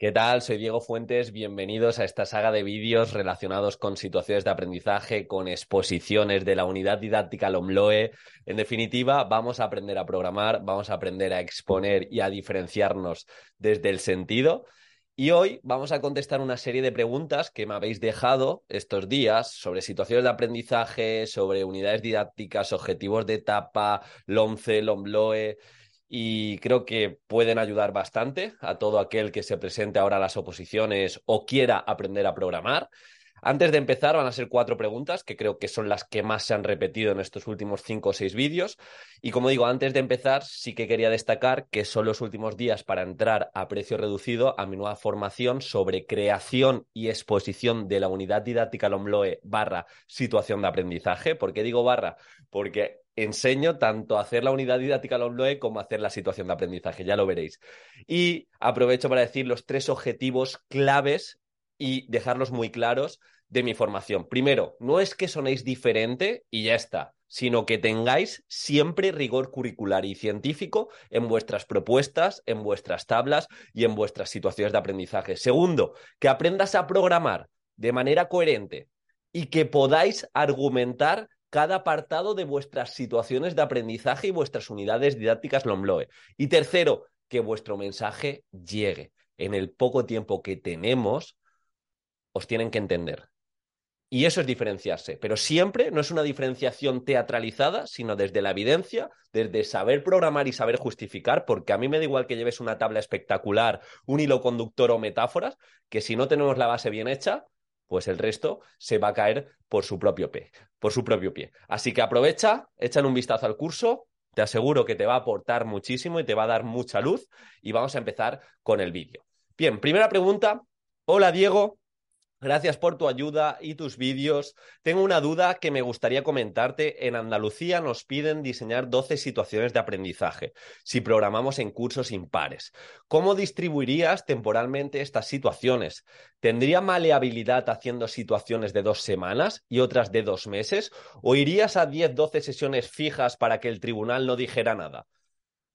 ¿Qué tal? Soy Diego Fuentes. Bienvenidos a esta saga de vídeos relacionados con situaciones de aprendizaje, con exposiciones de la unidad didáctica LOMLOE. En definitiva, vamos a aprender a programar, vamos a aprender a exponer y a diferenciarnos desde el sentido. Y hoy vamos a contestar una serie de preguntas que me habéis dejado estos días sobre situaciones de aprendizaje, sobre unidades didácticas, objetivos de etapa, LOMCE, LOMLOE y creo que pueden ayudar bastante a todo aquel que se presente ahora a las oposiciones o quiera aprender a programar. Antes de empezar, van a ser cuatro preguntas, que creo que son las que más se han repetido en estos últimos cinco o seis vídeos. Y como digo, antes de empezar, sí que quería destacar que son los últimos días para entrar a precio reducido a mi nueva formación sobre creación y exposición de la unidad didáctica LOMLOE barra situación de aprendizaje. ¿Por qué digo barra? Porque enseño tanto a hacer la unidad didáctica LOMLOE como a hacer la situación de aprendizaje, ya lo veréis. Y aprovecho para decir los tres objetivos claves y dejarlos muy claros de mi formación. Primero, no es que sonéis diferente y ya está, sino que tengáis siempre rigor curricular y científico en vuestras propuestas, en vuestras tablas y en vuestras situaciones de aprendizaje. Segundo, que aprendas a programar de manera coherente y que podáis argumentar cada apartado de vuestras situaciones de aprendizaje y vuestras unidades didácticas LOMLOE. Y tercero, que vuestro mensaje llegue. En el poco tiempo que tenemos, os tienen que entender. Y eso es diferenciarse, pero siempre no es una diferenciación teatralizada, sino desde la evidencia, desde saber programar y saber justificar, porque a mí me da igual que lleves una tabla espectacular, un hilo conductor o metáforas, que si no tenemos la base bien hecha, pues el resto se va a caer por su propio pie, por su propio pie. Así que aprovecha, echan un vistazo al curso, te aseguro que te va a aportar muchísimo y te va a dar mucha luz y vamos a empezar con el vídeo. Bien, primera pregunta. Hola Diego, Gracias por tu ayuda y tus vídeos. Tengo una duda que me gustaría comentarte. En Andalucía nos piden diseñar 12 situaciones de aprendizaje si programamos en cursos impares. ¿Cómo distribuirías temporalmente estas situaciones? ¿Tendría maleabilidad haciendo situaciones de dos semanas y otras de dos meses? ¿O irías a 10-12 sesiones fijas para que el tribunal no dijera nada?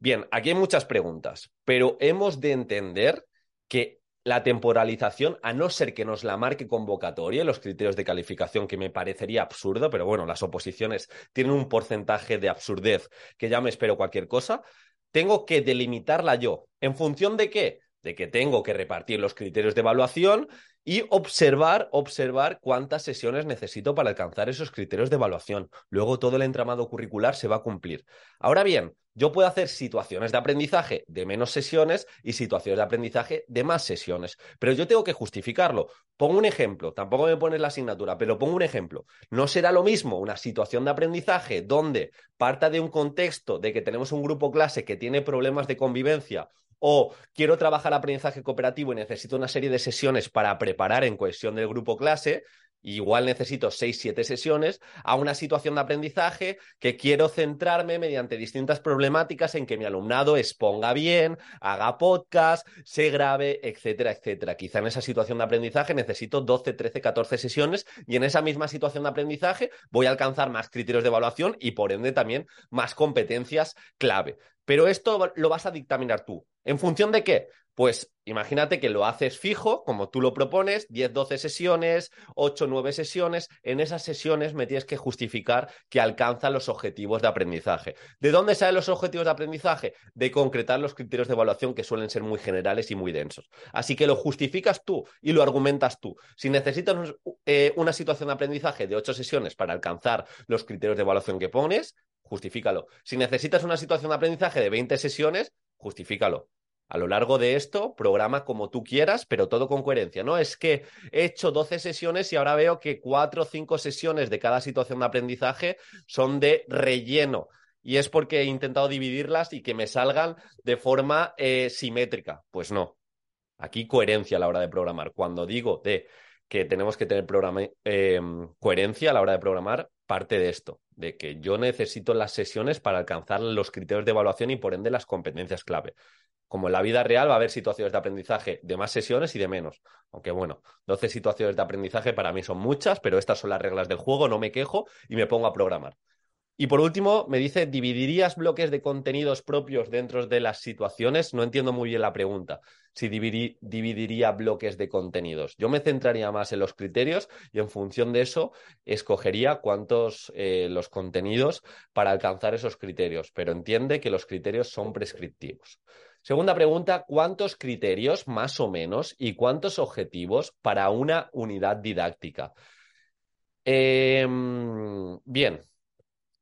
Bien, aquí hay muchas preguntas, pero hemos de entender que la temporalización, a no ser que nos la marque convocatoria, los criterios de calificación, que me parecería absurdo, pero bueno, las oposiciones tienen un porcentaje de absurdez que ya me espero cualquier cosa, tengo que delimitarla yo. ¿En función de qué? De que tengo que repartir los criterios de evaluación y observar, observar cuántas sesiones necesito para alcanzar esos criterios de evaluación. Luego todo el entramado curricular se va a cumplir. Ahora bien, yo puedo hacer situaciones de aprendizaje de menos sesiones y situaciones de aprendizaje de más sesiones, pero yo tengo que justificarlo. Pongo un ejemplo, tampoco me pones la asignatura, pero pongo un ejemplo. No será lo mismo una situación de aprendizaje donde parta de un contexto de que tenemos un grupo clase que tiene problemas de convivencia o quiero trabajar aprendizaje cooperativo y necesito una serie de sesiones para preparar en cohesión del grupo clase, igual necesito seis, siete sesiones, a una situación de aprendizaje que quiero centrarme mediante distintas problemáticas en que mi alumnado exponga bien, haga podcast, se grabe, etcétera, etcétera. Quizá en esa situación de aprendizaje necesito 12, 13, 14 sesiones y en esa misma situación de aprendizaje voy a alcanzar más criterios de evaluación y por ende también más competencias clave. Pero esto lo vas a dictaminar tú. ¿En función de qué? Pues imagínate que lo haces fijo, como tú lo propones, 10, 12 sesiones, 8, 9 sesiones. En esas sesiones me tienes que justificar que alcanza los objetivos de aprendizaje. ¿De dónde salen los objetivos de aprendizaje? De concretar los criterios de evaluación que suelen ser muy generales y muy densos. Así que lo justificas tú y lo argumentas tú. Si necesitas eh, una situación de aprendizaje de 8 sesiones para alcanzar los criterios de evaluación que pones, justifícalo. Si necesitas una situación de aprendizaje de 20 sesiones, justifícalo. A lo largo de esto, programa como tú quieras, pero todo con coherencia. No es que he hecho 12 sesiones y ahora veo que 4 o 5 sesiones de cada situación de aprendizaje son de relleno. Y es porque he intentado dividirlas y que me salgan de forma eh, simétrica. Pues no. Aquí coherencia a la hora de programar. Cuando digo de que tenemos que tener eh, coherencia a la hora de programar, parte de esto, de que yo necesito las sesiones para alcanzar los criterios de evaluación y por ende las competencias clave. Como en la vida real va a haber situaciones de aprendizaje de más sesiones y de menos. Aunque bueno, 12 situaciones de aprendizaje para mí son muchas, pero estas son las reglas del juego, no me quejo y me pongo a programar. Y por último, me dice, ¿dividirías bloques de contenidos propios dentro de las situaciones? No entiendo muy bien la pregunta. Si dividiría bloques de contenidos. Yo me centraría más en los criterios y en función de eso escogería cuántos eh, los contenidos para alcanzar esos criterios. Pero entiende que los criterios son prescriptivos. Segunda pregunta, ¿cuántos criterios más o menos y cuántos objetivos para una unidad didáctica? Em, bien,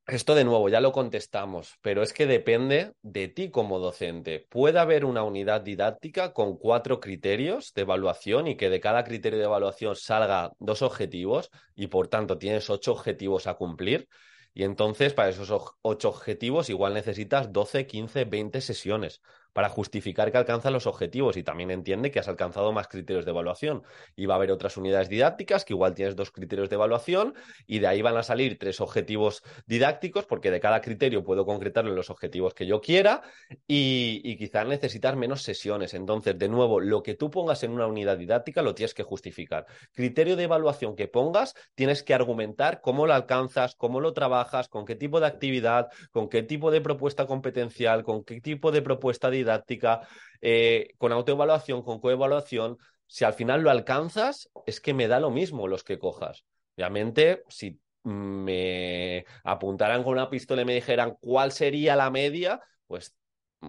esto de nuevo, ya lo contestamos, pero es que depende de ti como docente. Puede haber una unidad didáctica con cuatro criterios de evaluación y que de cada criterio de evaluación salga dos objetivos y por tanto tienes ocho objetivos a cumplir. Y entonces para esos ocho objetivos igual necesitas 12, 15, 20 sesiones para justificar que alcanzas los objetivos y también entiende que has alcanzado más criterios de evaluación. Y va a haber otras unidades didácticas que igual tienes dos criterios de evaluación y de ahí van a salir tres objetivos didácticos porque de cada criterio puedo concretarlo en los objetivos que yo quiera y, quizás necesitas menos sesiones. Entonces, de nuevo, lo que tú pongas en una unidad didáctica lo tienes que justificar. Criterio de evaluación que pongas, tienes que argumentar cómo lo alcanzas, cómo lo trabajas, con qué tipo de actividad, con qué tipo de propuesta competencial, con qué tipo de propuesta didáctica didáctica, eh, con autoevaluación, con coevaluación, si al final lo alcanzas, es que me da lo mismo los que cojas. Obviamente, si me apuntaran con una pistola y me dijeran cuál sería la media, pues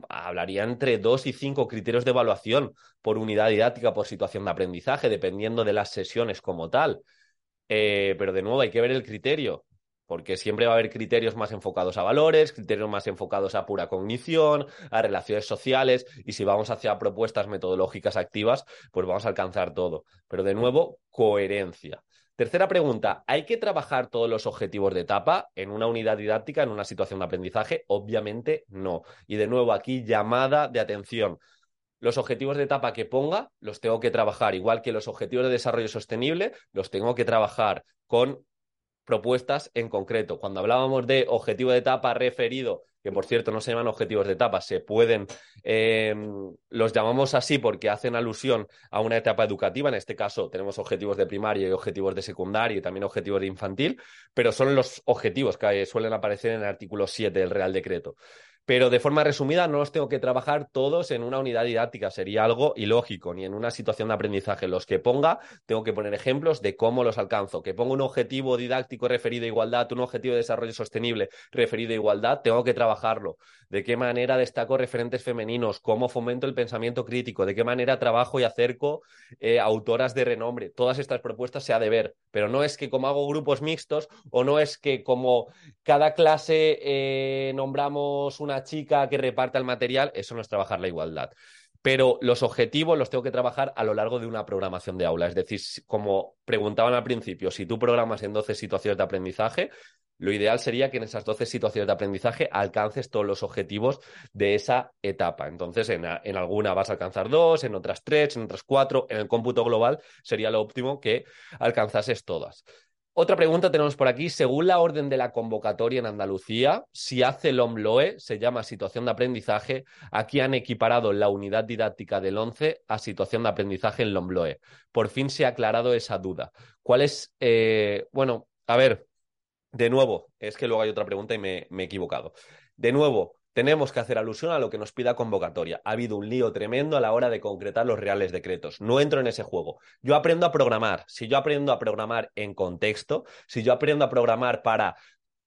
hablaría entre dos y cinco criterios de evaluación por unidad didáctica, por situación de aprendizaje, dependiendo de las sesiones como tal. Eh, pero de nuevo hay que ver el criterio porque siempre va a haber criterios más enfocados a valores, criterios más enfocados a pura cognición, a relaciones sociales, y si vamos hacia propuestas metodológicas activas, pues vamos a alcanzar todo. Pero de nuevo, coherencia. Tercera pregunta, ¿hay que trabajar todos los objetivos de etapa en una unidad didáctica, en una situación de aprendizaje? Obviamente no. Y de nuevo aquí, llamada de atención. Los objetivos de etapa que ponga los tengo que trabajar, igual que los objetivos de desarrollo sostenible, los tengo que trabajar con propuestas en concreto. Cuando hablábamos de objetivo de etapa referido, que por cierto no se llaman objetivos de etapa, se pueden, em, los llamamos así porque hacen alusión a una etapa educativa. En este caso tenemos objetivos de primaria y objetivos de secundaria y también objetivos de infantil, pero son los objetivos que suelen aparecer en el artículo 7 del Real Decreto. Pero de forma resumida, no los tengo que trabajar todos en una unidad didáctica, sería algo ilógico, ni en una situación de aprendizaje. Los que ponga, tengo que poner ejemplos de cómo los alcanzo. Que ponga un objetivo didáctico referido a igualdad, un objetivo de desarrollo sostenible referido a igualdad, tengo que trabajarlo. De qué manera destaco referentes femeninos, cómo fomento el pensamiento crítico, de qué manera trabajo y acerco eh, autoras de renombre. Todas estas propuestas se ha de ver, pero no es que como hago grupos mixtos o no es que como cada clase eh, nombramos una chica que reparta el material, eso no es trabajar la igualdad. Pero los objetivos los tengo que trabajar a lo largo de una programación de aula. Es decir, como preguntaban al principio, si tú programas en 12 situaciones de aprendizaje, lo ideal sería que en esas 12 situaciones de aprendizaje alcances todos los objetivos de esa etapa. Entonces, en, en, alguna vas a alcanzar dos, en otras tres, en otras cuatro. En el cómputo global sería lo óptimo que alcanzases todas. Otra pregunta tenemos por aquí. Según la orden de la convocatoria en Andalucía, si hace el OMLOE, se llama situación de aprendizaje, aquí han equiparado la unidad didáctica del 11 a situación de aprendizaje en LOMLOE. Por fin se ha aclarado esa duda. ¿Cuál es? Eh, bueno, a ver, de nuevo, es que luego hay otra pregunta y me, me he equivocado. De nuevo, tenemos que hacer alusión a lo que nos pida convocatoria. Ha habido un lío tremendo a la hora de concretar los reales decretos. No entro en ese juego. Yo aprendo a programar. Si yo aprendo a programar en contexto, si yo aprendo a programar para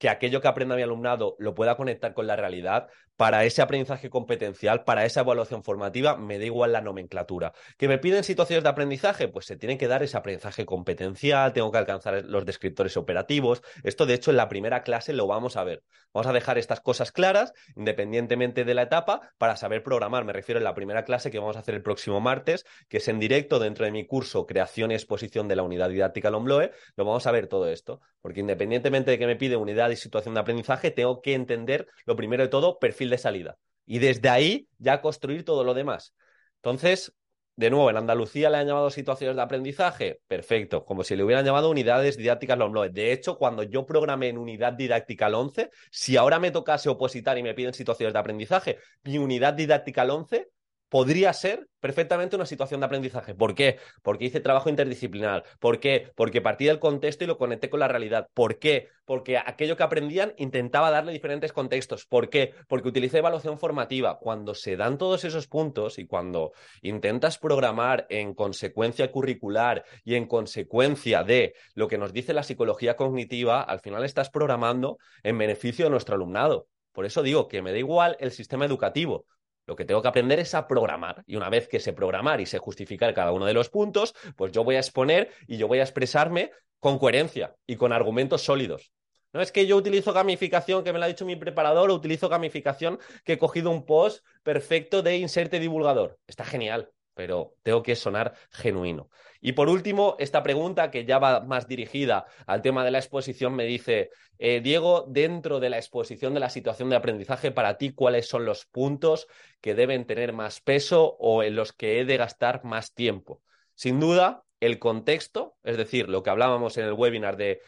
que aquello que aprenda mi alumnado lo pueda conectar con la realidad, para ese aprendizaje competencial, para esa evaluación formativa, me da igual la nomenclatura. ¿Que me piden situaciones de aprendizaje? Pues se tiene que dar ese aprendizaje competencial, tengo que alcanzar los descriptores operativos. Esto, de hecho, en la primera clase lo vamos a ver. Vamos a dejar estas cosas claras, independientemente de la etapa, para saber programar. Me refiero en la primera clase que vamos a hacer el próximo martes, que es en directo dentro de mi curso Creación y Exposición de la Unidad Didáctica Lombloe, lo vamos a ver todo esto. Porque independientemente de que me pide unidad y situación de aprendizaje, tengo que entender, lo primero de todo, perfil de salida. Y desde ahí ya construir todo lo demás. Entonces, de nuevo, en Andalucía le han llamado situaciones de aprendizaje. Perfecto, como si le hubieran llamado unidades didácticas LOMLOE. De hecho, cuando yo programé en unidad didáctica al 11, si ahora me tocase opositar y me piden situaciones de aprendizaje, mi unidad didáctica al 11 podría ser perfectamente una situación de aprendizaje. ¿Por qué? Porque hice trabajo interdisciplinar. ¿Por qué? Porque partí del contexto y lo conecté con la realidad. ¿Por qué? Porque aquello que aprendían intentaba darle diferentes contextos. ¿Por qué? Porque utilicé evaluación formativa. Cuando se dan todos esos puntos y cuando intentas programar en consecuencia curricular y en consecuencia de lo que nos dice la psicología cognitiva, al final estás programando en beneficio de nuestro alumnado. Por eso digo que me da igual el sistema educativo. Lo que tengo que aprender es a programar. Y una vez que sé programar y sé justificar cada uno de los puntos, pues yo voy a exponer y yo voy a expresarme con coherencia y con argumentos sólidos. No es que yo utilizo gamificación, que me lo ha dicho mi preparador, o utilizo gamificación que he cogido un post perfecto de inserte divulgador. Está genial pero tengo que sonar genuino. Y por último, esta pregunta que ya va más dirigida al tema de la exposición me dice, eh, Diego, dentro de la exposición de la situación de aprendizaje, para ti, ¿cuáles son los puntos que deben tener más peso o en los que he de gastar más tiempo? Sin duda, el contexto, es decir, lo que hablábamos en el webinar de...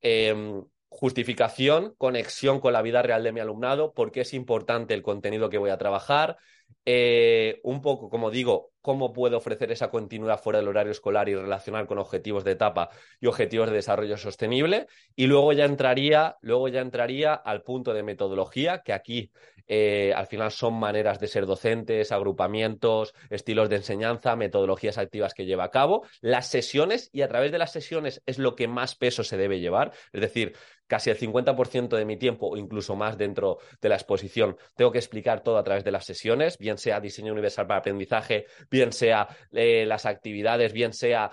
Em, justificación, conexión con la vida real de mi alumnado, por qué es importante el contenido que voy a trabajar, eh, un poco, como digo, cómo puedo ofrecer esa continuidad fuera del horario escolar y relacionar con objetivos de etapa y objetivos de desarrollo sostenible. Y luego ya entraría, luego ya entraría al punto de metodología, que aquí eh, al final son maneras de ser docentes, agrupamientos, estilos de enseñanza, metodologías activas que lleva a cabo, las sesiones, y a través de las sesiones es lo que más peso se debe llevar. Es decir, casi el 50% de mi tiempo o incluso más dentro de la exposición tengo que explicar todo a través de las sesiones, bien sea diseño universal para aprendizaje, bien sea eh, las actividades, bien sea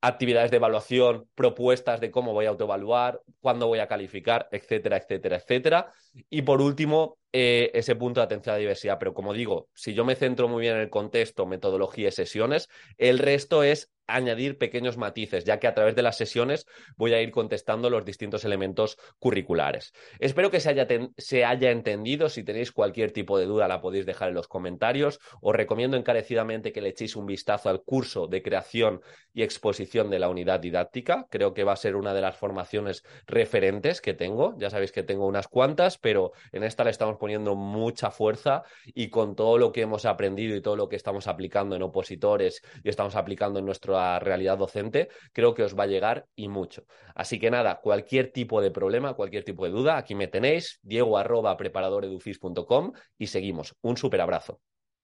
actividades de evaluación, propuestas de cómo voy a autoevaluar, cuándo voy a calificar, etcétera, etcétera, etcétera. Y por último, eh, ese punto de atención a la diversidad. Pero como digo, si yo me centro muy bien en el contexto, metodología y sesiones, el resto es añadir pequeños matices, ya que a través de las sesiones voy a ir contestando los distintos elementos curriculares. Espero que se haya, se haya, entendido. Si tenéis cualquier tipo de duda, la podéis dejar en los comentarios. Os recomiendo encarecidamente que le echéis un vistazo al curso de creación y exposición de la unidad didáctica. Creo que va a ser una de las formaciones referentes que tengo. Ya sabéis que tengo unas cuantas, pero en esta le estamos poniendo mucha fuerza y con todo lo que hemos aprendido y todo lo que estamos aplicando en opositores y estamos aplicando en nuestro realidad docente, creo que os va a llegar y mucho. Así que nada, cualquier tipo de problema, cualquier tipo de duda, aquí me tenéis, diego arroba preparadoredufis.com y seguimos. Un súper abrazo.